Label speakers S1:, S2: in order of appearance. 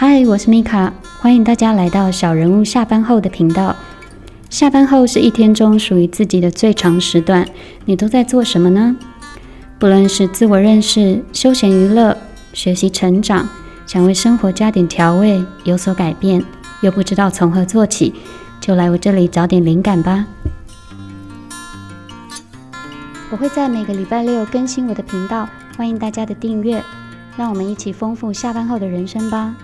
S1: 嗨我是米卡欢迎大家来到小人物下班后的频道。下班后是一天中属于自己的最长时段你都在做什么呢？不论是自我认识休闲娱乐学习成长想为生活加点调味有所改变又不知道从何做起就来我这里找点灵感吧。我会在每个礼拜六更新我的频道欢迎大家的订阅让我们一起丰富下班后的人生吧。